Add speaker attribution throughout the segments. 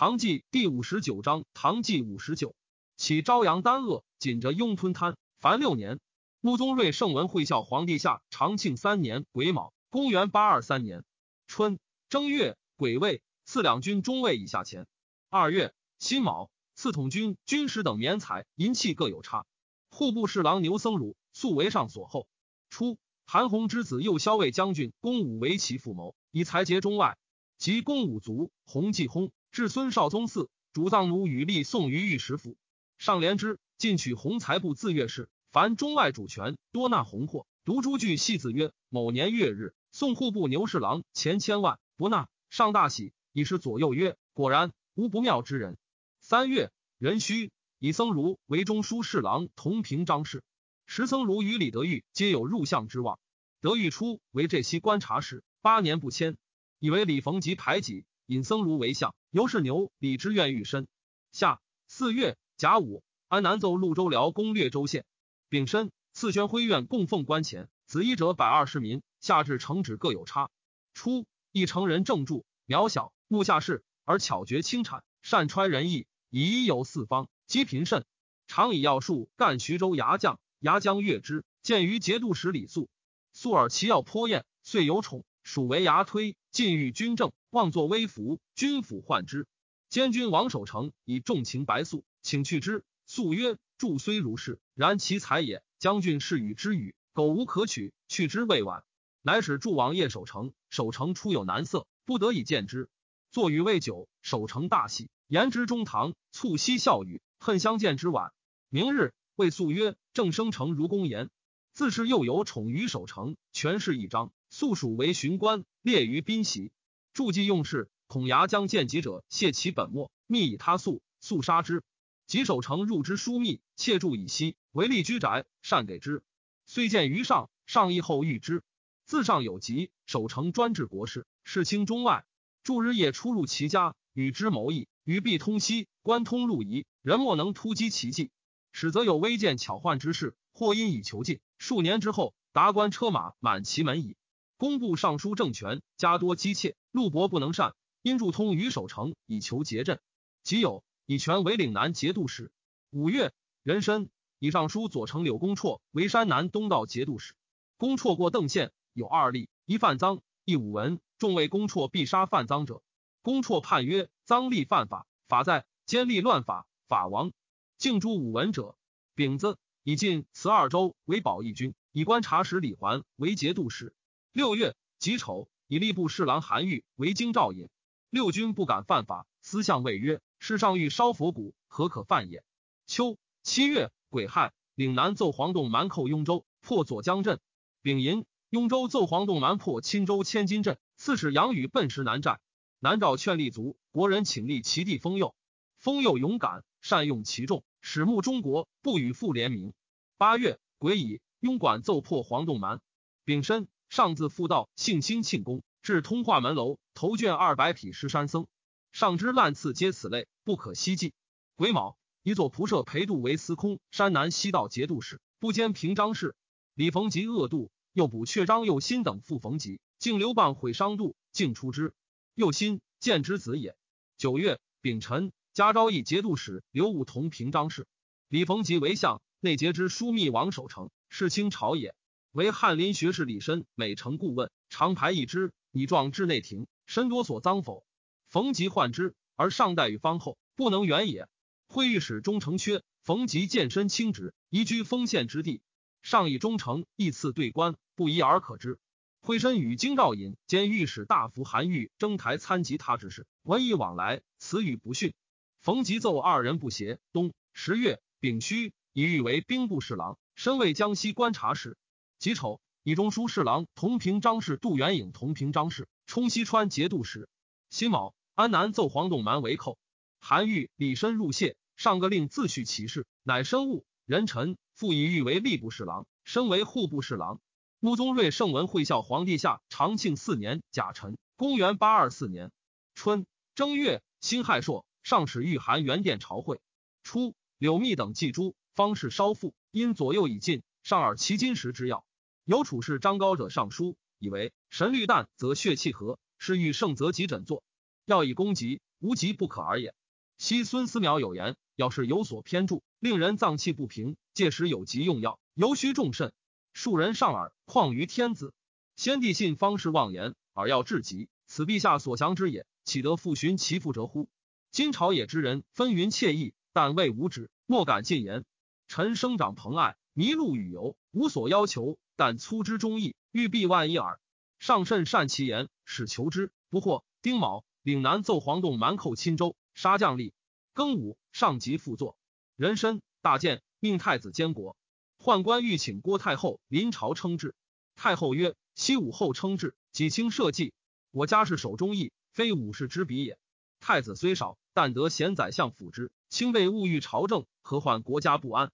Speaker 1: 唐纪第五十九章，唐纪五十九，起朝阳丹鄂，紧着雍吞滩，凡六年。穆宗睿圣文会孝皇帝下长庆三年癸卯，公元八二三年春正月癸未，赐两军中尉以下钱。二月辛卯，赐统军军师等免采银器各有差。户部侍郎牛僧孺素为上所厚。初，韩弘之子右骁卫将军公武为其父谋，以才节中外。及公武卒，弘继薨。至孙少宗嗣，主葬奴与立送于御史府。上联之，进取弘才部自阅事。凡中外主权，多纳红货。独诸据系子曰：某年月日，送户部牛侍郎钱千万，不纳。上大喜，以是左右曰：果然，无不妙之人。三月，壬戌，以僧孺为中书侍郎同平章事。时僧孺与李德裕皆有入相之望。德裕初为这西观察使，八年不迁，以为李逢吉排挤。引僧孺为相，尤是牛李之愿欲身。下四月甲午，安南奏潞州辽攻略州县。丙申，赐宣徽院供奉官钱，子衣者百二十民。下至城址各有差。初，一城人正著，渺小，目下士，而巧绝轻产，善揣仁义，以一游四方，积贫甚。常以要术干徐州牙将，牙将悦之，见于节度使李肃。肃尔其要颇艳，遂有宠，属为牙推，进御军政。妄作威服，君府患之。监军王守成以重情白素，请去之。素曰：“祝虽如是，然其才也。将军是与之语，苟无可取，去之未晚。”乃使祝王夜守成。守成初有难色，不得已见之。坐与未久，守成大喜，言之中堂，促膝笑语，恨相见之晚。明日，谓素曰：“正生成如公言，自是又有宠于守成，权势一张，素属为巡官，列于宾席。”助记用事，恐牙将见己者泄其本末，密以他速，速杀之。及守城入之疏密，窃住以息，为利居宅，善给之。虽见于上，上议后遇之。自上有疾，守城专治国事，事清中外。诸日夜出入其家，与之谋议，与必通西，关通路夷，人莫能突击其计。使则有微见巧患之事，或因以求进。数年之后，达官车马满其门矣。工部尚书政权加多姬妾，陆伯不能善，因助通于守城以求节镇。即有以权为岭南节度使。五月，壬申，以尚书左丞柳公绰为山南东道节度使。公绰过邓县，有二例：一犯赃，一武文。众谓公绰必杀犯赃者。公绰判曰：赃吏犯法，法在；奸吏乱法，法亡。敬诛武文者。丙子，以进慈二州为保义军，以观察使李环为节度使。六月己丑，以吏部侍郎韩愈为京兆尹。六军不敢犯法，私相谓曰：“世上欲烧佛骨，何可犯也？”秋七月癸亥，岭南奏黄洞蛮寇雍州，破左江镇。丙寅，雍州奏黄洞蛮破钦州千金镇。刺史杨宇奔石南寨，南诏劝立足，国人请立其弟封佑。封佑勇敢，善用其众，始慕中国，不与父联名。八月癸乙，雍管奏破黄洞蛮。丙申。上自复道，幸兴庆功，至通化门楼，头卷二百匹石山僧。上之滥赐皆此类，不可希计。癸卯，以左仆射裴度为司空，山南西道节度使，不兼平章事。李逢吉恶度，又补阙章右新等复逢吉，竟刘棒毁伤度，竟出之。右新见之子也。九月丙辰，加昭义节度使刘武同平章事。李逢吉为相，内节之枢密王守成，是清朝也。为翰林学士李绅每城顾问，常排一之，以状至内廷。申多所赃否？逢吉患之，而上待与方后，不能远也。会御史中丞缺，逢吉见身轻职，移居丰县之地。上以忠诚，义次对官，不疑而可知。会身与京兆尹兼御史大夫韩愈征台参及他之事，文以往来，词语不逊。逢吉奏二人不协。冬十月丙戌，以欲为兵部侍郎，身为江西观察使。己丑，以中书侍郎同平章事杜元颖同平章事，充西川节度使。辛卯，安南奏黄洞蛮为寇，韩愈李申入谢，上个令自叙其事，乃生物人臣，复以欲为吏部侍郎，升为户部侍郎。穆宗睿圣文会孝皇帝下长庆四年甲辰，公元八二四年春正月辛亥朔，上使御寒元殿朝会。初，柳密等祭诸，方士稍复，因左右已尽，上耳其金石之药。有处士张高者上书，以为神虑淡则血气和，是欲盛则急诊坐。要以攻疾，无疾不可而也。昔孙思邈有言：要是有所偏注，令人脏气不平，届时有急用药，尤须重慎。庶人上耳，况于天子？先帝信方士妄言，而要治疾，此陛下所降之也，岂得复寻其父者乎？今朝野之人纷纭惬意，但未无止，莫敢进言。臣生长蓬艾，麋鹿与游，无所要求，但粗之忠义，欲必万一耳。上甚善其言，使求之不获。丁卯，岭南奏黄洞蛮寇钦州。杀将吏，庚午，上级复作。人参大建，命太子监国。宦官欲请郭太后临朝称制。太后曰：“西武后称制，己清社稷。我家是守忠义，非武士之比也。太子虽少，但得贤宰相辅之，清备物欲朝政，何患国家不安？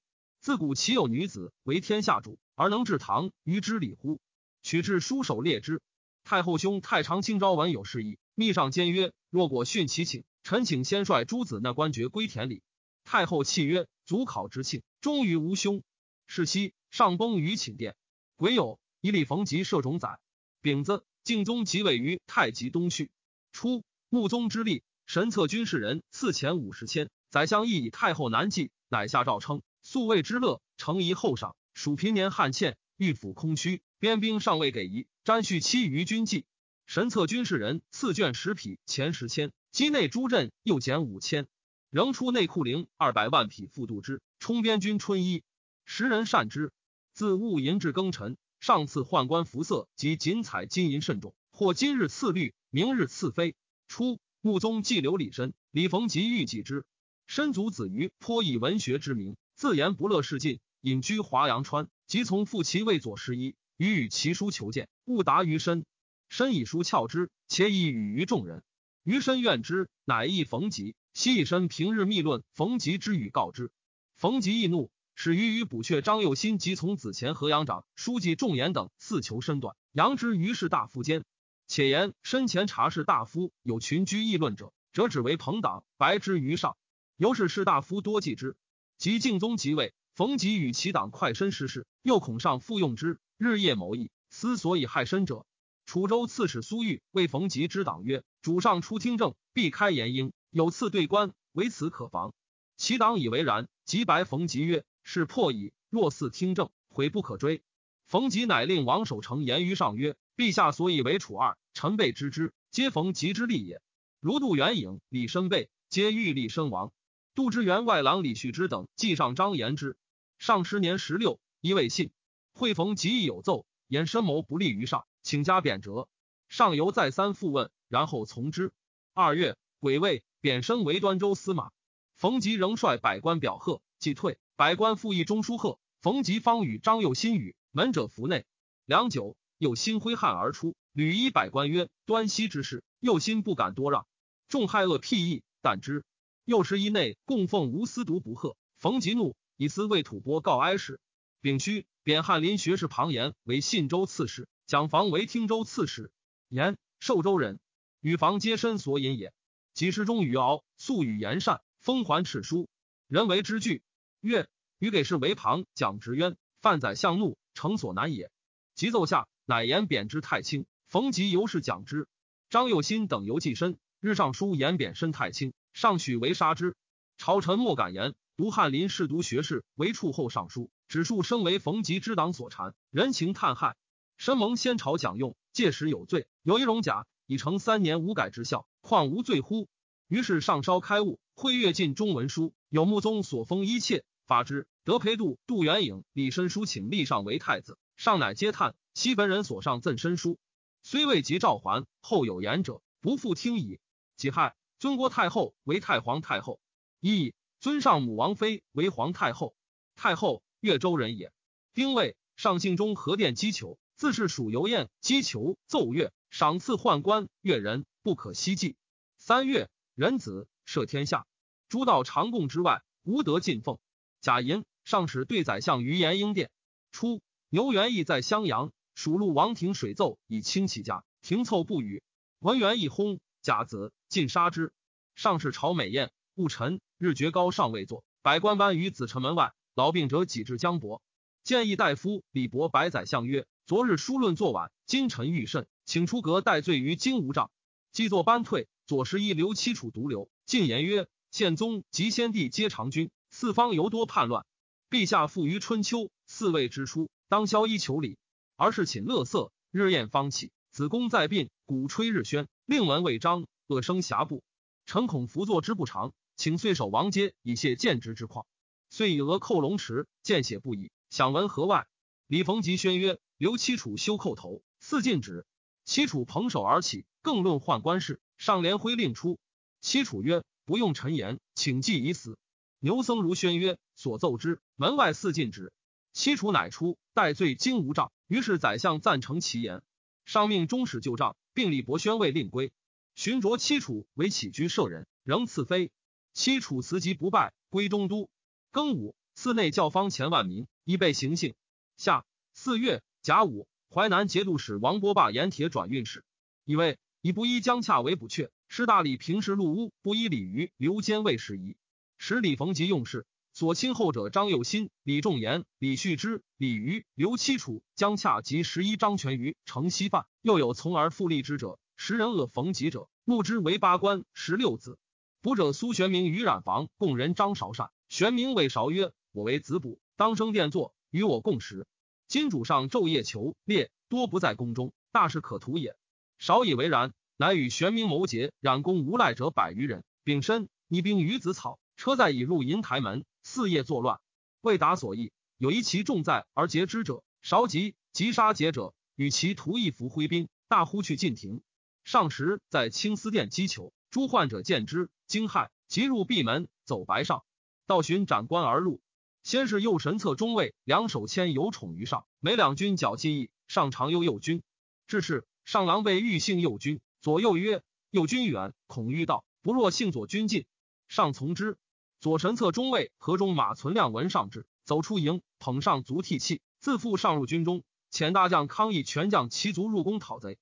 Speaker 1: 自古岂有女子为天下主，而能治唐于之礼乎？取至书手列之。太后兄太常卿昭文有事意，密上监曰：若果训其请。”臣请先率诸子那官爵归田里。太后泣曰：“祖考之庆，终于无兄。”是夕，上崩于寝殿。癸酉，以李逢吉摄冢宰。丙子，敬宗即位于太极东序。初，穆宗之立，神策军事人赐钱五十千。宰相亦以太后难继，乃下诏称素位之乐，诚宜厚赏。属平年汉欠，御府空虚，边兵尚未给夷，瞻恤期于军纪。神策军事人赐卷十匹，前十千。畿内诸镇又减五千，仍出内库陵二百万匹复度之，充边军春衣。时人善之。自戊寅至庚辰，上赐宦官服色及锦彩金银甚重，或今日赐绿，明日赐飞。初，穆宗既留李绅，李逢吉欲继之。申族子于颇以文学之名，自言不乐事尽，隐居华阳川。即从父其为左侍医，与与其书求见，勿答于身。身以书翘之，且以语于众人。于身怨之，乃诣冯吉。昔以身平日密论冯吉之语告之。冯吉易怒，使于于补阙张右新及从子前河阳长书记仲言等四求身断，扬之于士大夫间。且言身前察士大夫有群居议论者，则指为朋党，白之于上。由是士大夫多忌之。及敬宗即位，冯吉与其党快身失势，又恐上复用之，日夜谋议，思所以害身者。楚州刺史苏玉为冯吉之党曰：“主上出听政，必开言应，有次对官，唯此可防。”其党以为然，即白冯吉曰：“是破矣。若似听政，悔不可追。”冯吉乃令王守成言于上曰：“陛下所以为楚二，臣辈知之，皆冯吉之力也。如杜元颖、李申辈，皆欲立身亡。杜之员外郎李旭之等，记上张言之。上十年十六，一未信。会逢吉亦有奏，言深谋不利于上。”请加贬谪，上游再三复问，然后从之。二月，癸未，贬升为端州司马。冯吉仍率百官表贺，即退。百官复议中书贺。冯吉方与张右新语，门者服内。良久，又心挥汗而出，屡依百官曰：“端西之事，右心不敢多让。”众害恶辟议，但之。又十一内供奉无私独不贺。冯吉怒，以私为吐蕃告哀使。丙戌，贬翰林学士庞延为信州刺史。蒋房为汀州刺史，言寿州人，与房皆身所引也。几时中与敖素与言善，封还敕书，人为之惧。曰：予给事为庞蒋直渊，范宰相怒，诚所难也。即奏下，乃言贬之太轻。冯吉由是讲之。张幼新等犹计身，日上书言贬身太轻，上许为杀之。朝臣莫敢言。读翰林士读学士为处后尚书，指数生为冯吉之党所缠，人情叹害。申蒙先朝讲用，届时有罪，有一戎甲，已成三年无改之效，况无罪乎？于是上稍开悟，会阅尽中文书，有穆宗所封一切，发之。德培度、杜元颖、李申书请立上为太子，上乃嗟叹。西汾人所上赠申书，虽未及召还，后有言者，不复听矣。己亥，尊郭太后为太皇太后，一尊上母王妃为皇太后。太后，越州人也。丁未，上姓中和殿击球。自是属游宴击球奏乐赏赐宦官越人不可希计。三月，仁子赦天下，诸道常贡之外，无得进奉。贾银上使对宰相于延英殿。初，牛元义在襄阳，属陆王庭水奏以清其家，庭凑不语。文元义轰甲子，尽杀之。上使朝美宴，戊辰，日绝高尚未坐，百官班于子城门外。劳病者几至江伯，建议大夫李伯白宰相曰。昨日书论作晚，今臣欲甚，请出阁待罪于金吾帐。既作班退，左十一刘七楚独留。进言曰：宪宗及先帝皆长君，四方尤多叛乱。陛下富于春秋，四位之初，当萧衣求礼，而是寝乐色，日宴方起。子宫在病，鼓吹日宣，令文未彰，恶生瑕布。臣恐伏作之不长，请岁守王阶，以谢见职之况。遂以额扣龙池，见血不已。想闻何外？李逢吉宣曰：刘七楚休叩头，四禁止。七楚捧手而起，更论宦官事。上连辉令出。七楚曰：不用臣言，请祭已死。牛僧孺宣曰：所奏之，门外四禁止。七楚乃出，待罪惊无杖。于是宰相赞成其言，上命中使旧杖，并立伯宣位令归。寻着七楚为起居舍人，仍赐妃。七楚辞疾不拜，归中都。庚午，寺内教坊前万民，以备行幸。下四月甲午，淮南节度使王伯霸盐铁转运使，以为以不依江洽为补阙。师大理平时入屋，不依礼于刘监卫事宜。使李逢吉用事，所亲后者张佑新、李仲言、李旭之、李余、刘七楚、江洽及十一张全于城西犯，又有从而复立之者。时人恶逢吉者，目之为八官十六子。卜者苏玄明于染房共人张韶善。玄明谓韶曰：“我为子卜，当生殿坐，与我共食。今主上昼夜求猎，多不在宫中，大事可图也。”韶以为然，乃与玄明谋结，染公无赖者百余人，丙申，拟兵于子草，车载已入银台门，四夜作乱，未达所意。有一其重在而劫之者，韶急急杀劫者，与其徒一服挥兵，大呼去进庭。上时在青丝殿击球，诸患者见之，惊骇，即入闭门，走白上。道寻斩官而入，先是右神策中尉两手牵有宠于上，每两军脚记忆上常忧右军。至是上郎被欲幸右军，左右曰：“右军远，恐遇道，不若幸左军近。”上从之。左神策中尉河中马存亮闻上至，走出营，捧上足涕泣，自负上入军中。遣大将康义全将骑卒入宫讨贼。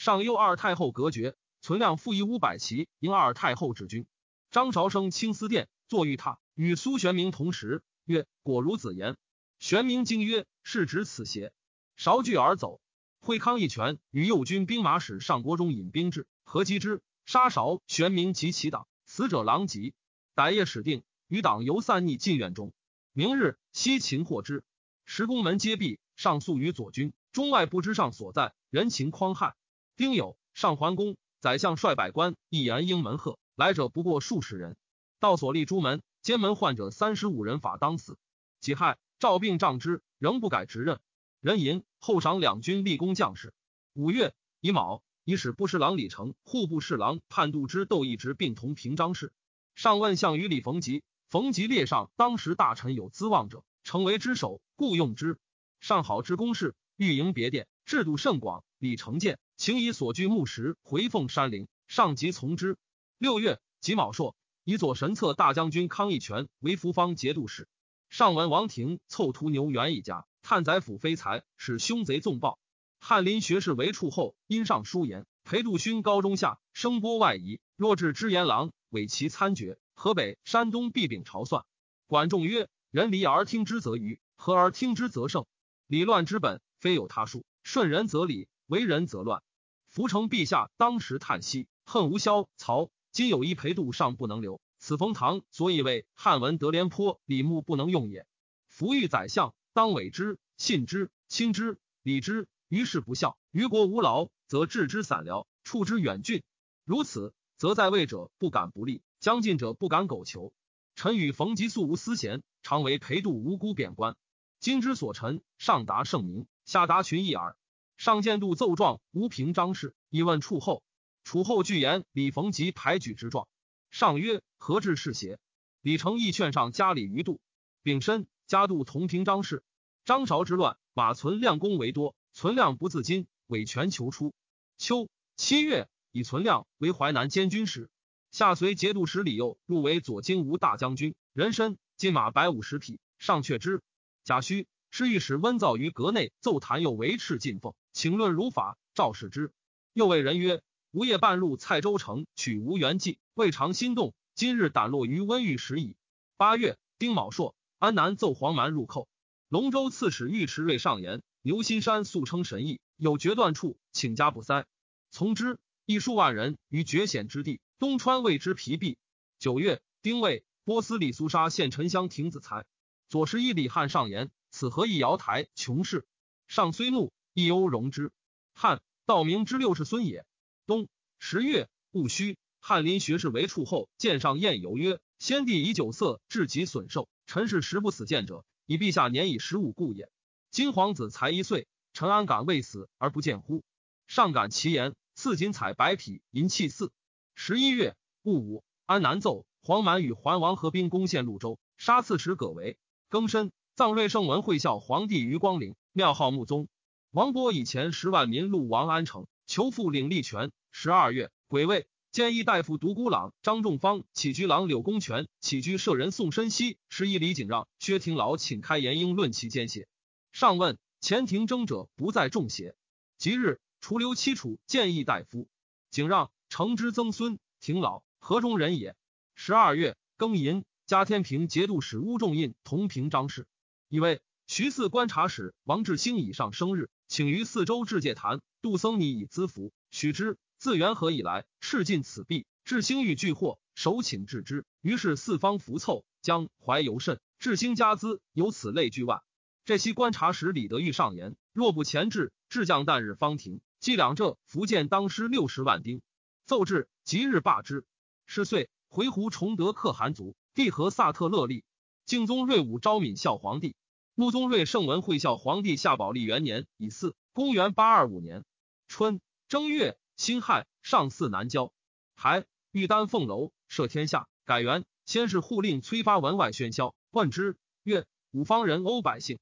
Speaker 1: 上右二太后隔绝，存亮复以五百骑迎二太后至军。张韶生青丝殿坐御榻。与苏玄明同时，曰：“果如子言。”玄明惊曰：“是指此邪？”韶惧而走。惠康一拳与右军兵马使上国中引兵至，合击之，杀韶、玄明及其党，死者狼藉。逮夜始定，余党犹散匿进院中。明日西秦获之，十宫门皆闭，上诉于左军，中外不知上所在，人情匡害。丁酉，上桓公，宰相率百官，一言应门贺，来者不过数十人。到所立朱门。监门患者三十五人，法当死。己亥，赵病杖之，仍不改职任。人寅，后赏两军立功将士。五月乙卯，以使部侍郎李成、户部侍郎判度之窦一直并同平章事。上问项羽李逢吉，逢吉列上当时大臣有资望者，成为之首，故用之。上好之公事，御营别殿，制度甚广。李成见，请以所居木石回奉山陵，上即从之。六月己卯朔。以左神策大将军康义全为福方节度使。上闻王庭凑屠牛元一家，探宰府非财，使凶贼纵暴。翰林学士为处后，因上书言：裴度勋高中下，声波外移。若至知言郎，委其参决。河北、山东必秉朝算。管仲曰：人离而听之则愚，和而听之则胜。理乱之本，非有他术。顺人则理，为人则乱。福成陛下当时叹息，恨无萧曹。今有一裴度尚不能留，此冯唐所以为汉文德廉颇、李牧不能用也。福欲宰相，当委之、信之、亲之、礼之。于是不孝，于国无劳，则置之散辽，处之远郡。如此，则在位者不敢不利，将进者不敢苟求。臣与冯吉素无私嫌，常为裴度无辜贬官。今之所陈，上达圣明，下达群议耳。上见度奏状，无凭张氏，以问处后。楚后具言李逢吉排举之状，上曰：“何至是邪？”李成义劝上加礼于度，丙申加度同平章事。张韶之乱，马存亮功为多，存亮不自矜，委权求出。秋七月，以存亮为淮南监军使，下随节度使李佑入为左金吾大将军，人参金马百五十匹。上却之。贾诩是御史温造于阁内奏弹又维持进奉，请论如法。赵使之，又谓人曰。吾夜半路蔡州城取吴元济，未尝心动。今日胆落于温玉石矣。八月丁卯朔，安南奏黄蛮入寇。龙州刺史尉迟瑞上言：牛心山素称神异，有决断处，请加不塞。从之。一数万人于绝险之地，东川为之疲弊。九月，丁未，波斯里苏沙献沉香亭子才。左十一李汉上言：“此何以瑶台穷士？”上虽怒，亦忧容之。汉道明之六世孙也。冬十月戊戌，翰林学士为处后，见上宴游曰：“先帝以酒色致己损寿，臣是食不死见者，以陛下年已十五故也。今皇子才一岁，臣安敢未死而不见乎？”上感其言，赐锦彩白匹银器四。十一月戊午，安南奏黄满与桓王合兵攻陷潞州，杀刺史葛为。庚申，葬瑞圣文会孝皇帝于光陵，庙号穆宗。王波以前十万民戮王安城，求复领立权。十二月，癸未，兼议大夫独孤朗、张仲方、起居郎柳公权、起居舍人宋申熙、十一李景让、薛廷老请开言英论其奸邪。上问前庭争者不在众邪？即日除留七楚建议大夫景让，承之曾孙廷老河中人也。十二月庚寅。加天平节度使乌仲印同平章事，以为徐四观察使王志兴以上生日，请于四周至戒坛，杜僧尼以资福。许之自元和以来，赤尽此币，志兴欲拒获，首请治之。于是四方浮凑，将怀尤甚。至兴加资，由此类聚万。这期观察使李德裕上言：若不前至，至将旦日方停。计两浙福建当失六十万丁，奏至即日罢之。是岁回鹘崇德可汗族。帝和萨特勒立，敬宗睿武昭敏孝皇帝，穆宗睿圣文惠孝皇帝下宝历元年乙巳，公元八二五年春正月辛亥，上巳南郊，还玉丹凤楼，赦天下，改元。先是护令催发文外喧嚣，问之曰：“五方人殴百姓。”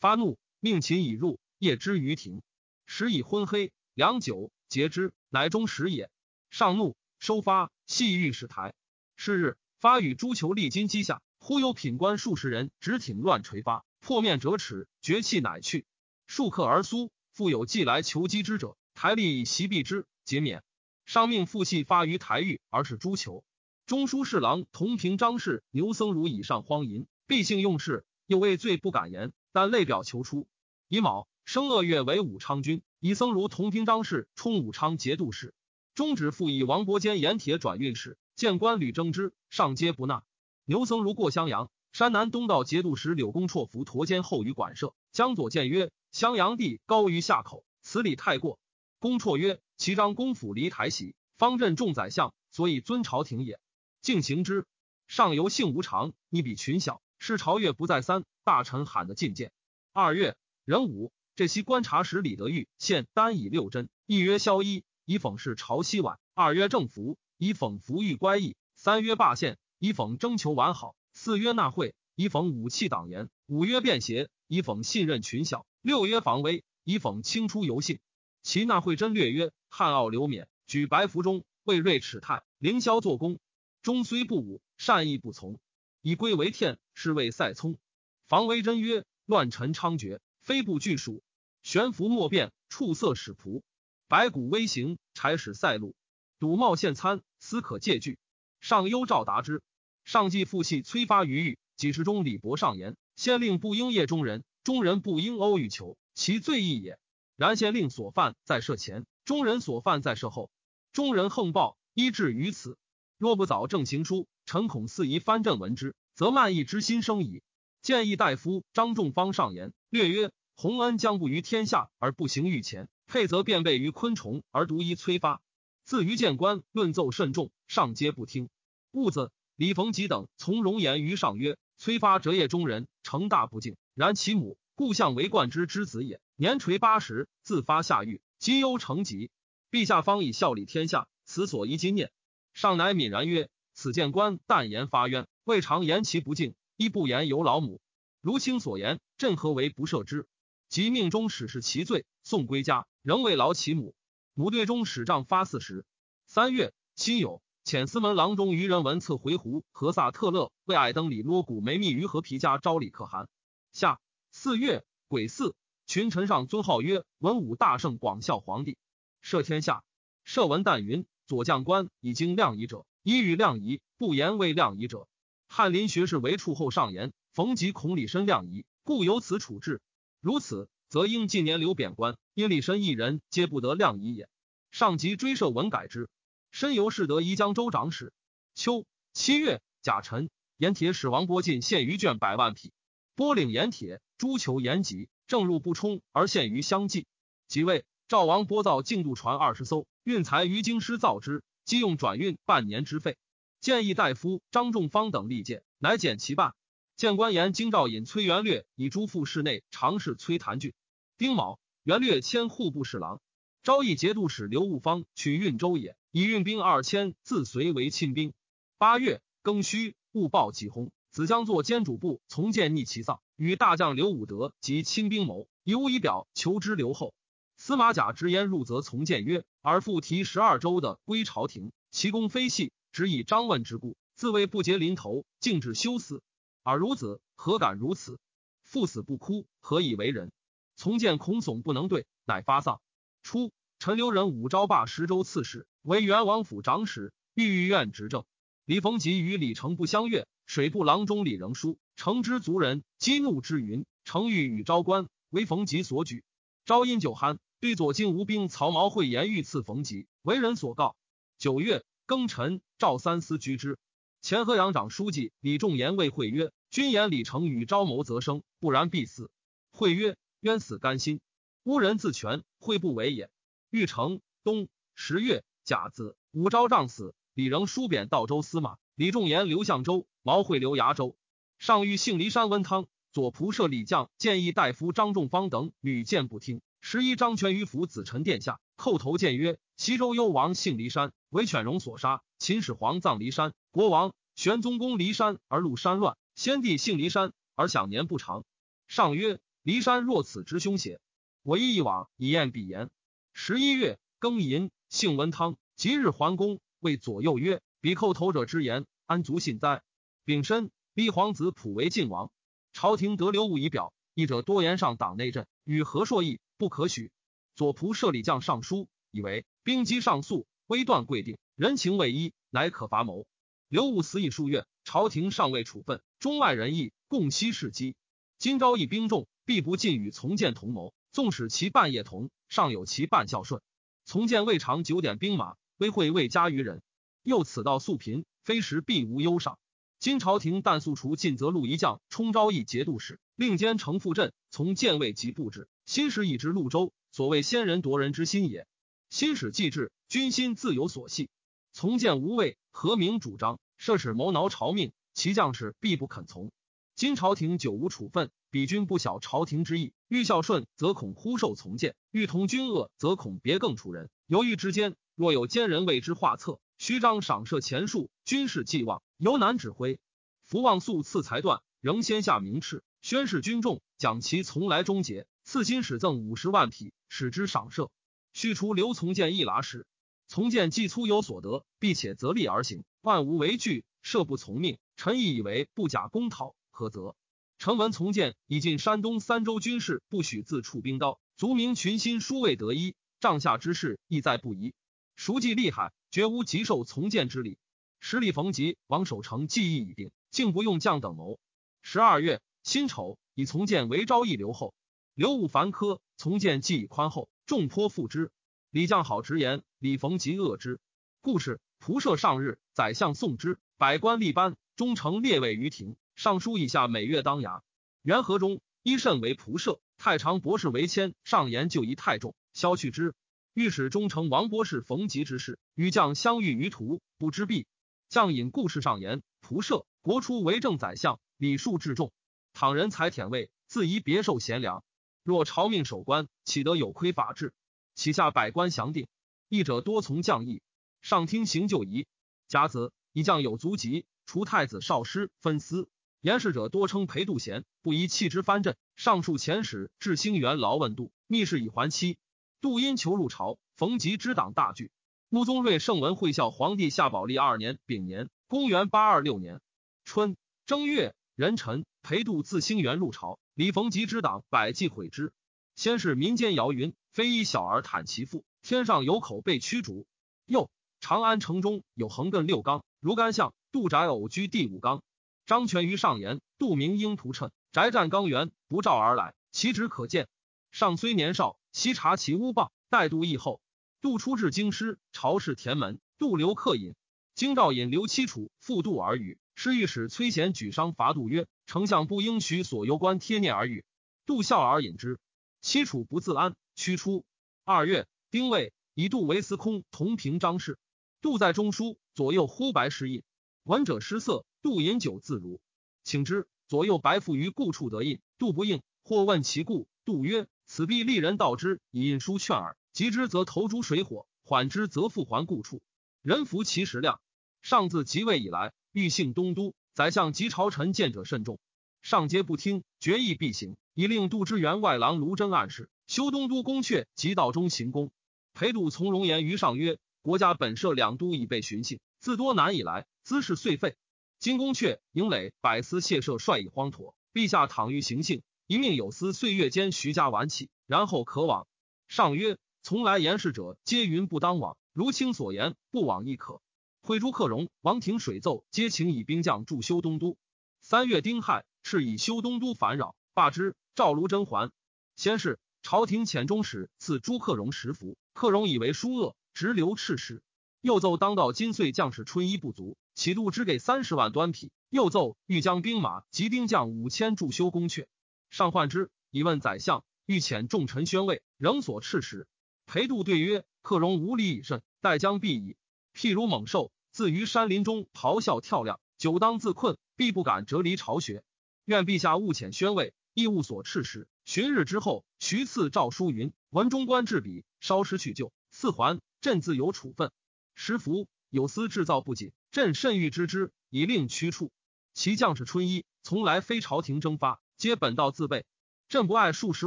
Speaker 1: 发怒，命秦已入，夜之于庭，时已昏黑，良久，截之，乃终时也。上怒，收发，系御史台。是日。发与诸囚历金击下，忽有品官数十人直挺乱锤发，破面折齿，绝气乃去。数刻而苏，复有既来求击之者，台吏以袭避之，皆免。上命复系发于台狱，而是诸囚。中书侍郎同平张氏牛僧孺以上荒淫，必性用事，又畏罪不敢言，但泪表求出。乙卯，生恶月为武昌军，以僧孺同平张氏充武昌节度使。中止复以王伯坚盐铁转运使。见官屡征之，上皆不纳。牛僧如过襄阳，山南东道节度使柳公绰伏驼肩后于馆舍，江左谏曰：“襄阳地高于下口，此礼太过。”公绰曰：“其张公府离台喜，方镇众宰相，所以尊朝廷也。敬行之。上游性无常，逆比群小，是朝月不在三，大臣喊得进谏。二月壬午，这期观察使李德裕献单以六针，一曰萧衣，以讽是朝夕晚；二曰正服。以讽服御乖异，三曰罢县，以讽征求完好；四曰纳贿，以讽武器党言；五曰便携，以讽信任群小；六曰防微，以讽清出游信。其纳贿真略曰：汉傲刘勉举白服中，魏瑞耻泰，凌霄作功，终虽不武，善意不从，以归为天，是谓塞聪。防微真曰：乱臣猖獗，非不惧属；悬浮莫变，触色使仆。白骨微行，柴使塞路。赌冒献参，斯可借据。上忧赵达之，上计复系催发于狱。几时中李博上言：先令不应夜中人，中人不应殴欲求，其罪亦也。然先令所犯在设前，中人所犯在设后。中人横暴，依至于此。若不早正行书，臣恐四夷藩镇闻之，则慢意之心生矣。建议大夫张仲方上言，略曰：洪恩将不于天下而不行御前，佩则便备于昆虫而独一催发。自于谏官论奏甚重，上皆不听。兀子李逢吉等从容言于上曰：“崔发折业中人，成大不敬。然其母故相为冠之之子也，年垂八十，自发下狱，今忧成疾。陛下方以孝礼天下，此所宜今念。”上乃泯然曰：“此谏官但言发冤，未尝言其不敬，亦不言有老母。如卿所言，朕何为不赦之？即命中使是其罪，送归家，仍未劳其母。”母对中使帐发四十。三月，辛酉，遣司门郎中于人文赐回鹘何萨特勒为矮登里罗古梅密于和皮家招礼可汗。下四月癸巳，群臣上尊号曰文武大圣广孝皇帝，赦天下。赦文旦云：左将官已经亮仪者，一与亮仪；不言未亮仪者。翰林学士为处后上言：逢吉孔李申亮仪，故由此处置。如此。则应近年留贬官，因李申一人皆不得量仪也。上级追赦文改之。申游士得宜江州长史。秋七月，甲辰，盐铁使王波进献于卷百万匹。波领盐铁，诸求盐急，正入不冲而献于相继。即位，赵王波造竞渡船二十艘，运财于京师造之，即用转运半年之费。建议大夫张仲方等力谏，乃减其半。谏官言京兆尹崔元略以诸副室内常侍崔谭俊。丁卯，元略迁户部侍郎。昭义节度使刘悟方取运州也，以运兵二千自随为亲兵。八月庚戌，戊报吉轰。子将作监主簿，从谏逆其丧，与大将刘武德及亲兵谋，以无仪表求之刘后。司马甲直言入，则从谏曰：“尔复提十二州的归朝廷，其功非细，只以张问之故，自谓不竭临头，竟至休死。尔孺子何敢如此？父死不哭，何以为人？”从谏恐悚不能对，乃发丧。初，陈留人武昭霸十州刺史，为元王府长史，御院执政。李逢吉与李成不相悦。水部郎中李仍书，城之族人激怒之云，程昱与昭官为逢吉所举。昭因酒酣，对左金吾兵曹毛会言欲刺逢吉，为人所告。九月庚辰，赵三思居之。前河阳长书记李仲言谓会曰：“君言李成与昭谋则生，不然必死。”会曰：“冤死甘心，乌人自全，会不为也。”欲成冬十月甲子，武昭仗死，李仍书贬道州司马。李仲言刘相州，毛会留崖州。上谕幸骊山温汤左仆射李将建议大夫张仲方等屡谏不听。十一张权于府子臣殿下，叩头谏曰：“西周幽王幸骊山，为犬戎所杀。秦始皇葬骊山，国王玄宗公骊山而入山乱，先帝幸骊山而享年不长。”上曰：“骊山若此之凶邪？我一往以验彼言。”十一月庚寅，幸文汤即日还宫，谓左右曰。彼叩头者之言，安足信哉？丙申，逼皇子普为晋王。朝廷得刘武仪表，一者多言上党内政，与何硕议，不可许。左仆射李将上书，以为兵机上诉，微断贵定，人情未一，乃可伐谋。刘武死已数月，朝廷尚未处分，中外仁义共悉事机。今朝一兵众，必不尽与从谏同谋。纵使其半夜同，尚有其半孝顺。从谏未尝九点兵马，威惠未加于人。又此道素贫，非时必无忧赏。今朝廷但速除晋则路一将充昭义节度使，令兼城副镇，从建位及布置。新使已至潞州，所谓先人夺人之心也。新使既至，军心自有所系。从建无畏，何明主张？设使谋挠朝命，其将士必不肯从。今朝廷久无处分，彼君不晓朝廷之意。欲孝顺，则恐忽受从谏；欲同君恶，则恐别更处人。犹豫之间，若有奸人为之画策。虚张赏设前数，军事既望，犹难指挥。福望素赐才断，仍先下明敕，宣示军众，讲其从来终结。赐金使赠五十万匹，使之赏设。须除刘从谏一剌时，从谏既粗有所得，必且择利而行，万无为惧，设不从命。臣亦以为不假公讨，何则？臣闻从谏以进山东三州军事，不许自处兵刀，族民群心殊未得一，帐下之事亦在不疑。熟记厉害。绝无极受从谏之礼。十里逢吉、王守成计议已定，竟不用将等谋。十二月辛丑，以从谏为昭义留后。刘武凡科从谏既以宽厚，众颇附之。李将好直言，李逢吉恶之。故事仆射上日，宰相送之，百官立班，忠诚列位于庭。尚书以下每月当衙。元和中，一甚为仆射，太常博士为谦。上言就疑太重，削去之。御史中丞王博士逢吉之事，与将相遇于途，不知避。将引故事上言：仆射国初为政宰相，礼数至重。倘人才舔位，自宜别受贤良。若朝命守官，岂得有亏法治？其下百官详定，议者多从将议。上听行就仪。甲子，以将有足疾，除太子少师分司。言事者多称裴度贤，不宜弃之藩镇。上述遣使至兴元劳问度，密事以还期。杜因求入朝，逢吉之党大惧。穆宗睿圣文会孝皇帝下宝历二年丙年，公元八二六年春正月壬辰，裴度自兴元入朝，李逢吉之党百计毁之。先是民间谣云：非一小儿袒其父，天上有口被驱逐。又长安城中有横亘六纲，如干相杜宅偶居第五纲。张权于上言：杜明应图趁，宅占纲元，不召而来，其职可见。上虽年少。悉察其污谤，待杜议后。杜出至京师，朝视田门，杜留客饮。京兆尹刘七楚复杜而语，侍御史崔贤举觞伐杜曰：“丞相不应许所攸关贴念而语。”杜笑而饮之。七楚不自安，驱出。二月，丁未，以杜为司空，同平章事。杜在中书，左右呼白诗印。闻者失色。杜饮酒自如，请之。左右白附于故处得印，杜不应。或问其故，杜曰：“此必利人道之，以印书劝耳。急之则投诸水火，缓之则复还故处。人服其食量。上自即位以来，欲幸东都，宰相及朝臣见者甚众，上皆不听，决意必行。以令杜之员外郎卢真暗示，修东都宫阙，及道中行宫。裴度从容言于上曰：国家本设两都，已被巡幸，自多难以来，兹事遂废。金宫阙、营垒、百司谢舍率以荒妥，陛下倘欲行幸，一命有司岁月间徐家晚起，然后可往。上曰：从来言事者，皆云不当往。如卿所言，不往亦可。会朱克荣、王庭水奏，皆请以兵将驻修东都。三月丁亥，敕以修东都烦扰，罢之。赵卢甄还。先是，朝廷遣中使赐朱克荣十服，克荣以为疏恶，直留赤使。又奏当道金岁将士春衣不足，启度只给三十万端匹。又奏欲将兵马及兵将五千驻修宫阙。上患之，以问宰相，欲遣重臣宣慰，仍所赤使。裴度对曰：“克戎无礼以甚，待将必矣。譬如猛兽，自于山林中咆哮跳梁，久当自困，必不敢折离巢穴。愿陛下勿遣宣慰。”亦勿所斥时，旬日之后，徐赐诏书云：“文中官至笔，稍失去就，四还。朕自有处分。时服有司制造不谨，朕甚欲知之，以令驱处。其将士春衣，从来非朝廷征发，皆本道自备。朕不爱数十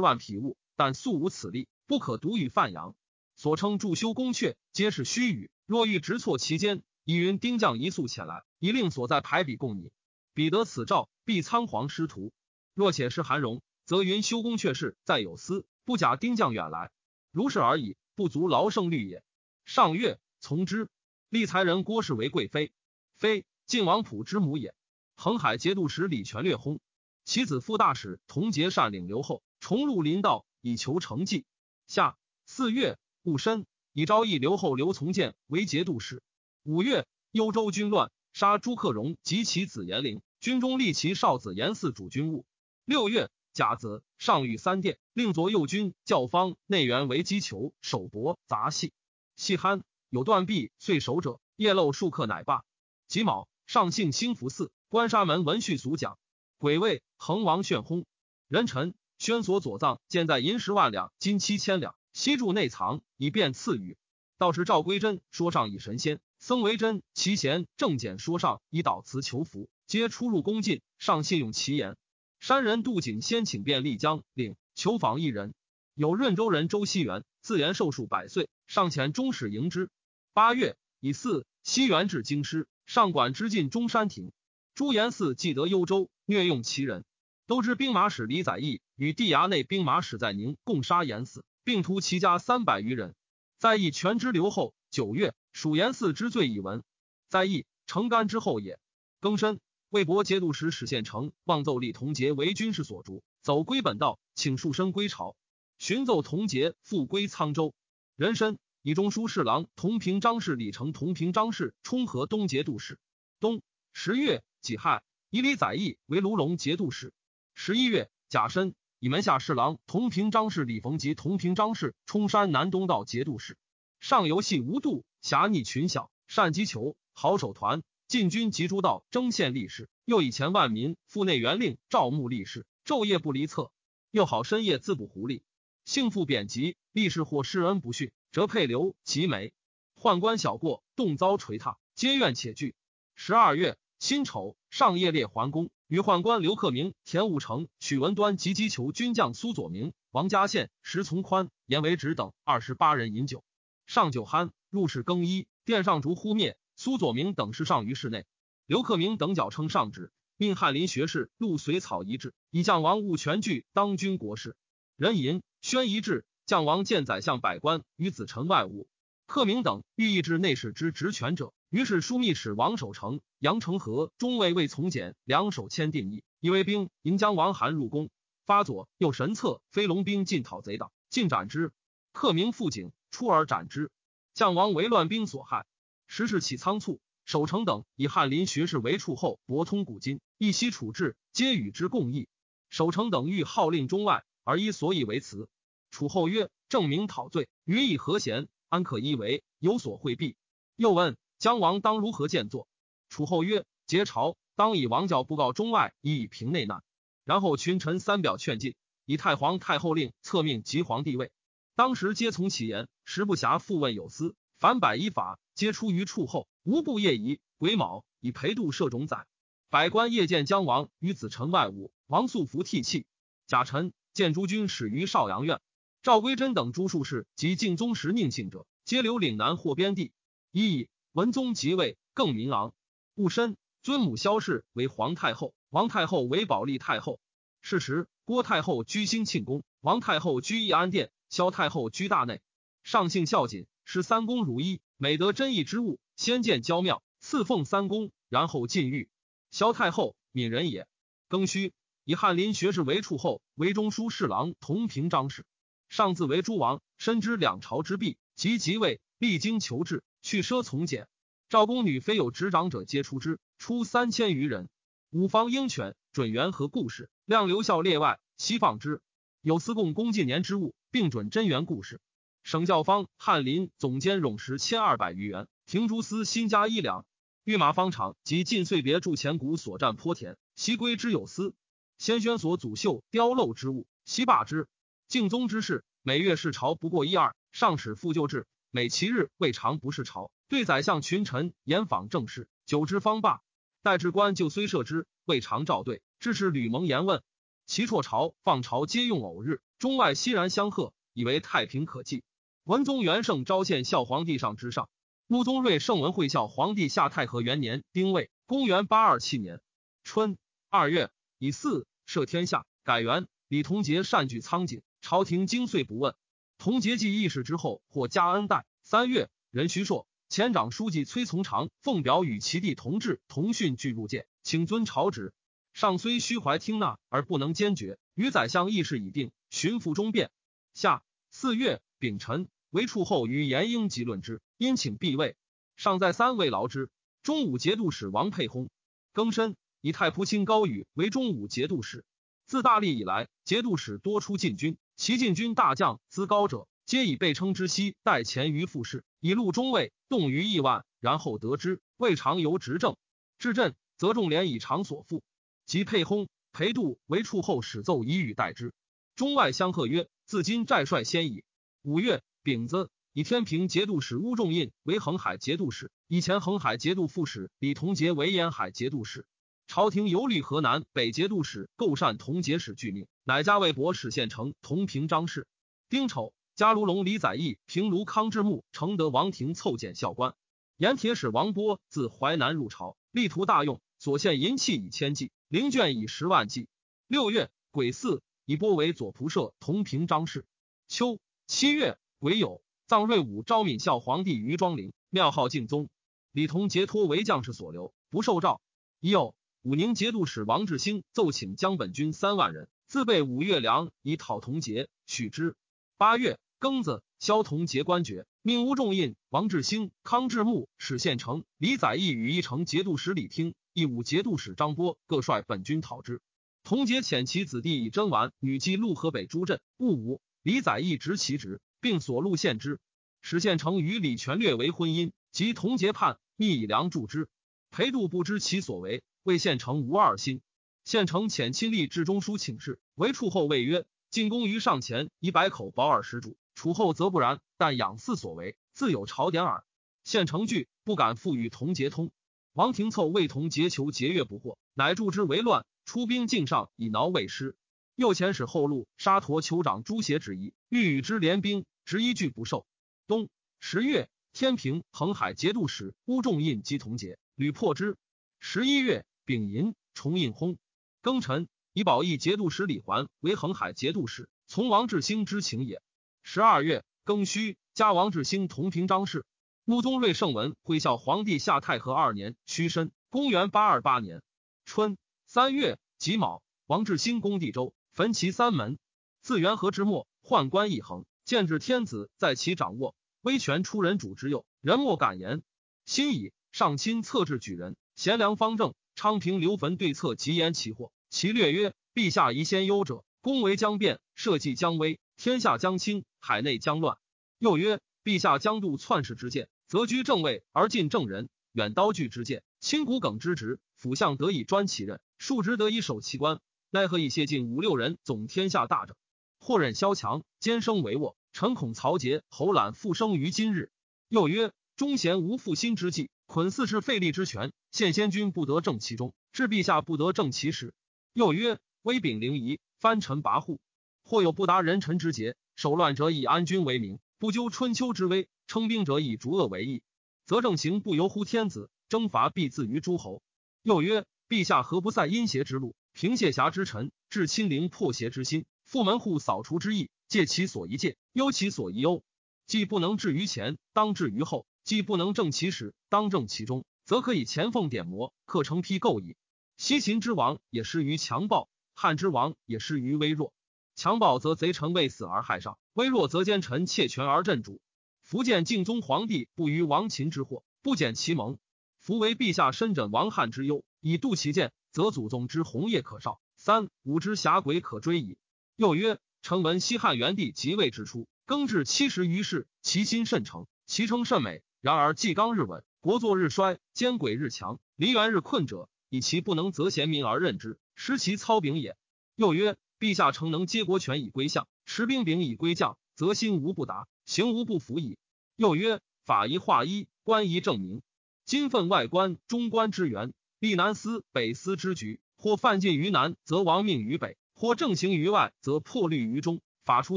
Speaker 1: 万匹物，但素无此力，不可独与范阳。所称驻修宫阙，皆是虚语。若欲直错其间，以云丁将一速前来，以令所在排比共拟。彼得此诏，必仓皇失途。”若且是韩荣，则云修宫阙事在有司，不假丁将远来，如是而已，不足劳胜虑也。上月从之。立才人郭氏为贵妃，非晋王溥之母也。恒海节度使李全略薨，其子副大使同节善领留后，重入林道以求成绩。下四月戊申，以昭义留后刘从谏为节度使。五月幽州军乱，杀朱克荣及其子严陵，军中立其少子严嗣主军务。六月甲子，上御三殿，令左右军教方内援为击球、手帛、杂戏。细酣有断臂碎手者，夜漏数克，乃罢。己卯，上幸兴福寺，关沙门闻序俗讲。癸未，恒王炫轰。人臣宣所左藏，建在银十万两，金七千两，悉住内藏，以便赐予。道士赵归真说上以神仙，僧为真其贤正简说上以祷辞求福，皆出入恭敬，上信用其言。山人杜景先请便丽江领求访一人，有润州人周熙元，自言寿数百岁，上遣中使迎之。八月以四西元至京师，上管之进中山亭。朱延嗣既得幽州，虐用其人。都知兵马使李载义与地衙内兵马使在宁共杀延嗣，并屠其家三百余人。在义全之留后。九月，属延嗣之罪已闻。在义成干之后也。庚申。魏博节度使史宪成望奏立同节为军事所逐，走归本道，请束身归朝。寻奏同节复归沧州。人申以中书侍郎同平章事李成同平章事充和东节度使。冬十月己亥，以李载义为卢龙节度使。十一月甲申，以门下侍郎同平章事李逢吉同平章事冲山南东道节度使。上游戏无度，侠逆群小，善击球，好手团。进军及诸道征献力士，又以前万民赴内元令赵牧力士，昼夜不离侧。又好深夜自捕狐狸，幸复贬籍。力士或施恩不逊，则配留其美。宦官小过，动遭捶踏，皆怨且惧。十二月辛丑，上夜列桓公，与宦官刘克明、田武成、许文端及击求军将苏左明、王家宪、石从宽、严维直等二十八人饮酒。上酒酣，入室更衣，殿上烛忽灭。苏左明等侍上于室内，刘克明等矫称上旨，命翰林学士陆随草一制，以将王务全具当军国事。人吟宣一制，将王见宰相百官与子臣外务。克明等欲抑制内侍之职权者，于是枢密使王守成、杨承和中尉魏从简两手签定义，以为兵迎将王韩入宫，发左右神策，飞龙兵进讨贼党，尽斩之。克明复警出而斩之，将王为乱兵所害。时事起仓促，守成等以翰林学士为处后，博通古今，一息处置，皆与之共议。守成等欲号令中外，而依所以为辞。楚后曰：“正明讨罪，予以和贤，安可依为？有所惠避。”又问姜王当如何见作？楚后曰：“结朝，当以王教布告中外，以以平内难。”然后群臣三表劝进，以太皇太后令册命即皇帝位。当时皆从其言，时不暇复问有司。凡百依法，皆出于处后。无不业疑。癸卯，以裴度摄种宰。百官夜见姜王与子臣外舞，王素服涕泣。贾臣见诸军始于少阳院。赵归真等诸术士及敬宗时宁信者，皆留岭南或边地。一以文宗即位，更名昂。戊申，尊母萧氏为皇太后，王太后为保利太后。是时，郭太后居兴庆宫，王太后居义安殿，萧太后居大内。上幸孝谨，使三公如一，每得真义之物，先见娇庙，赐奉三公，然后进狱。萧太后敏人也。庚戌，以翰林学士为处后，为中书侍郎同平章事。上自为诸王，深知两朝之弊，及即位，历经求治，去奢从简。赵宫女非有执掌者，皆出之，出三千余人。五方鹰犬准元和故事，量留校列外，悉放之。有司贡公近年之物，并准真元故事。省教方翰林总监冗时千二百余元，停诸司新加一两。御马方场及晋岁别筑前谷所占坡田，悉归之有司。先宣所祖秀雕镂之物，悉罢之。敬宗之事，每月视朝不过一二，上使复旧制；每其日未尝不是朝，对宰相群臣严访政事，久之方罢。待至官就虽设之，未尝召对，致使吕蒙言问。其辍朝放朝皆用偶日，中外熙然相贺，以为太平可继。文宗元圣昭献孝皇帝上之上，穆宗睿圣文会孝皇帝下太和元年丁未，公元八二七年春二月，以四赦天下，改元。李同杰善举苍井。朝廷经岁不问，同节继议事之后，或加恩待。三月，任徐硕、前长书记崔从长奉表与其弟同治、同训俱入见，请遵朝旨。上虽虚怀听纳，而不能坚决。与宰相议事已定，巡抚中变。下四月丙辰，为处后与严英即论之，因请避位。上在三位劳之。中武节度使王沛薨。庚申，以太仆卿高宇为中武节度使。自大历以来，节度使多出禁军。其禁军大将资高者，皆以备称之西待前于副事，以录中尉，动于亿万，然后得之，未尝由执政。至镇，则众连以偿所负。及沛薨，裴度为处后，使奏以与代之。中外相贺曰：“自今寨帅先矣。”五月丙子，以天平节度使乌仲印为恒海节度使，以前恒海节度副使李同杰为沿海节度使。朝廷游历河南北节度使构善同节使拒命，乃加魏博使县丞同平章事。丁丑，加卢龙李载义平卢康之墓，承德王庭凑减校官。盐铁使王波自淮南入朝，力图大用，所献银器以千计，灵卷以十万计。六月癸巳，以波为左仆射同平章事。秋七月癸酉，葬瑞武昭敏孝皇帝于庄陵，庙号敬宗。李同杰托为将士所留，不受诏。已有。武宁节度使王志兴奏请江本军三万人，自备五月粮以讨同节，许之。八月庚子，萧同节官爵，命乌仲印、王志兴、康志木史宪成李载义与一城节度使李听、义武节度使张波各率本军讨之。同节遣其子弟以征完女击陆河北诸镇，戊午，李载义执其职，并所录献之。史宪成与李全略为婚姻，及同节叛，密以粮助之。裴度不知其所为。为县城无二心，县城遣亲吏至中书请示，为处后谓曰：“进攻于上前，以百口保耳食主；处后则不然，但养嗣所为，自有朝典耳。”县城惧，不敢复与同节通。王廷凑为同节求节钺不获，乃助之为乱，出兵境上以挠魏师。右遣使后路沙陀酋长朱邪旨意，欲与之联兵，执一拒不受。冬十月，天平恒海节度使乌仲印击同节，屡破之。十一月。丙寅，重印薨。庚辰，以保义节度使李环为恒海节度使，从王志兴之请也。十二月，庚戌，加王志兴同平章事。穆宗睿圣文会孝皇帝下太和二年，戌申，公元八二八年春三月己卯，王志兴攻地州，焚其三门。自元和之末，宦官一横，见至天子在其掌握，威权出人主之右，人莫敢言。辛乙，上亲策制举人，贤良方正。昌平刘坟对策极言其祸。其略曰：陛下宜先忧者，公为将变，社稷将危，天下将倾，海内将乱。又曰：陛下将度篡世之见，则居正位而近正人，远刀锯之见，轻骨梗之职，辅相得以专其任，庶职得以守其官。奈何以谢尽五六人总天下大者？或忍萧强，兼生帷幄。臣恐曹节、侯览复生于今日。又曰：忠贤无复心之计，捆四世废立之权，现先君不得正其中，至陛下不得正其时。又曰：威柄凌夷，藩臣跋扈，或有不达人臣之节，守乱者以安君为名，不究春秋之危；称兵者以逐恶为义，则正行不由乎天子，征伐必自于诸侯。又曰：陛下何不塞阴邪之路，平谢侠之臣，治亲陵破邪之心，复门户扫除之意？戒其所宜戒，忧其所宜忧。既不能治于前，当治于后；既不能正其始，当正其中，则可以前奉点磨，克成批构矣。西秦之王也失于强暴，汉之王也失于微弱。强暴则贼臣为死而害上，微弱则奸臣窃权而镇主。福建敬宗皇帝不于亡秦之祸，不减其盟。夫为陛下深枕亡汉之忧，以度其见，则祖宗之红叶可绍，三五之侠鬼可追矣。又曰。臣闻西汉元帝即位之初，更至七十余世，其心甚诚，其称甚美。然而纪纲日稳，国祚日衰，奸诡日强，黎元日困者，以其不能择贤民而任之，失其操柄也。又曰：陛下诚能接国权以归相，持兵柄以归将，则心无不达，行无不服矣。又曰：法宜化一，官宜正明。今分外官、中官之源，立南司、北司之局，或犯禁于南，则亡命于北。或正行于外，则破律于中。法出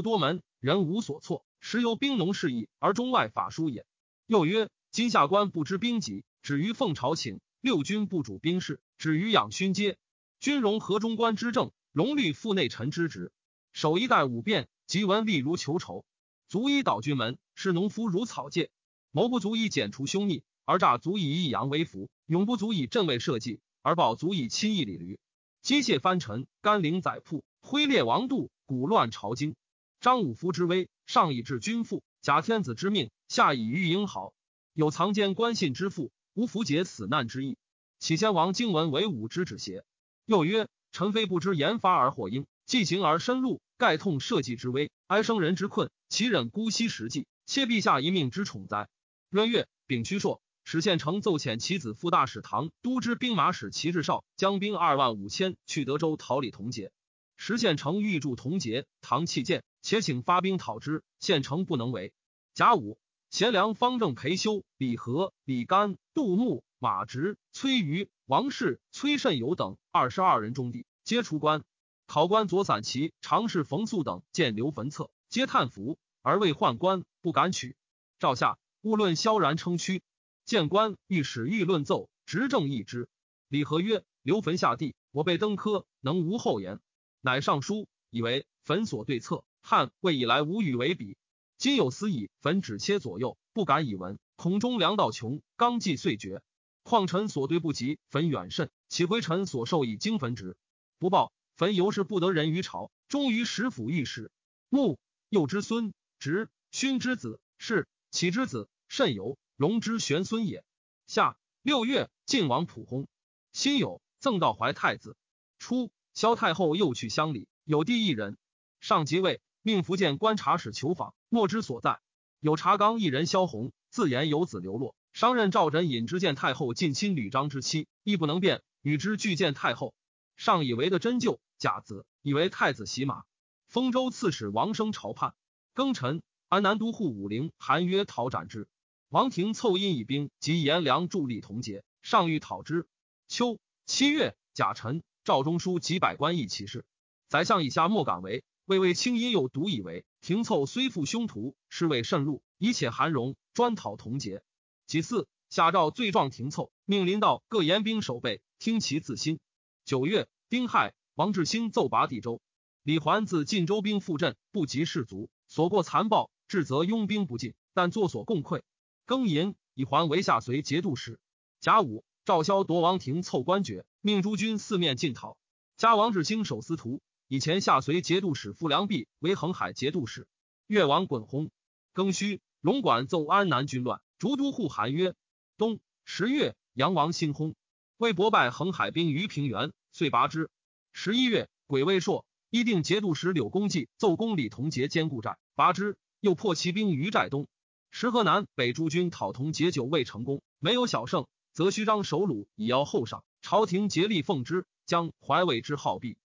Speaker 1: 多门，人无所措，时由兵农事役而中外法书也。又曰：今下官不知兵籍，止于奉朝请；六军不主兵事，止于养勋阶。军容合中官之政，荣律副内臣之职。守一代五变，即文吏如求仇，足以导军门；视农夫如草芥。谋不足以剪除凶逆，而诈足以抑扬威福；勇不足以镇卫社稷，而暴足以亲义礼驴。机械藩臣，甘陵宰铺，挥列王度，鼓乱朝京。张武夫之威，上以治君父；假天子之命，下以御英豪。有藏奸官信之父，无符解死难之意。启先王经文为武之止邪？又曰：臣非不知言发而获应，既行而深入，盖痛社稷之危，哀生人之困，岂忍姑息实际，切陛下一命之宠哉？闰月，丙戌朔。史县丞奏遣其子副大使唐都知兵马使齐志绍将兵二万五千去德州讨李同节。时县丞欲助同节，唐弃谏，且请发兵讨之。县城不能为。甲午，贤良方正裴修、李和、李干、杜牧、马直、崔瑜、王氏、崔慎友等二十二人中第，皆出关。考官左散骑常侍冯素等见刘坟策，皆叹服，而未宦官，不敢取。诏下，勿论萧然称屈。谏官欲使欲论奏，执政议之。李和曰：“刘坟下地，我辈登科，能无后言？”乃上书，以为坟所对策。汉魏以来无与为比，今有司以坟只切左右，不敢以闻，恐中粮道穷，纲纪遂绝。况臣所对不及，坟远甚，岂回臣所受以经坟职？不报，坟犹是不得人于朝，终于使府御史。穆幼之孙，直勋之子，是启之子，甚由。荣之玄孙也。夏六月，晋王普薨。辛酉，赠道怀太子。初，萧太后又去乡里，有弟一人。上即位，命福建观察使求访，莫之所在。有查纲一人萧红，自言有子流落，商任赵枕引之见太后近亲吕章之妻，亦不能辩，与之俱见太后。上以为的真旧，假子，以为太子袭马。丰州刺史王生朝叛，庚辰，安南都护武陵韩约讨斩之。王庭凑因以兵及颜良助力同节，上欲讨之。秋七月，甲辰，赵中书及百官议其事。宰相以下莫敢为，魏魏清因有独以为。廷凑虽负凶徒，是谓甚入，以且韩荣专讨同节。其次，下诏罪状廷凑，命临道各严兵守备，听其自新。九月，丁亥，王志兴奏拔地州。李环自晋州兵赴镇，不及士卒，所过残暴，至则拥兵不进，但作所共溃。庚寅，以还为下随节度使。甲午，赵萧夺王庭凑官爵，命诸军四面进讨。加王志兴守司徒，以前下随节度使傅良弼为恒海节度使。越王滚轰。庚戌，龙管奏安南军乱，逐都护韩曰：冬十月，杨王兴薨，魏博败恒海兵于平原，遂拔之。十一月，癸未朔，议定节度使柳公济奏攻李同节坚固寨，拔之。又破骑兵于寨东。石河南北诸军讨同节久未成功，没有小胜，则虚张首虏以邀后上。朝廷竭力奉之，将怀魏之好弊。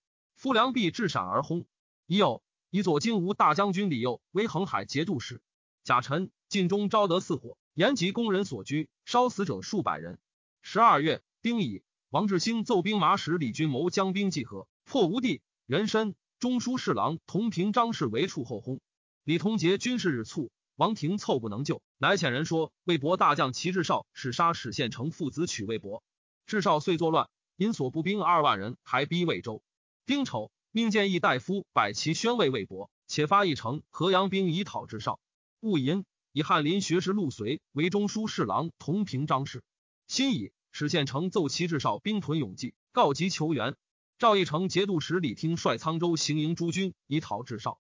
Speaker 1: 夫良弼至闪而轰。已有以左金吾大将军李佑为横海节度使。甲辰，晋中昭德四火，延吉工人所居，烧死者数百人。十二月，丁乙，王志兴奏兵马使李军谋将兵济河，破吴地，人参中书侍郎同平张氏为处后轰。李同杰军事日促，王庭凑不能救，乃遣人说魏博大将齐志少使杀史县城父子取魏博。志少遂作乱，因所部兵二万人，还逼魏州。丁丑，命建议大夫摆旗宣慰魏博，且发一城河阳兵以讨至少。戊寅，以翰林学士陆随为中书侍郎同平章事。辛乙，史县城奏齐至少兵屯永济，告急求援。赵义成节度使李听率沧州行营诸军以讨至少。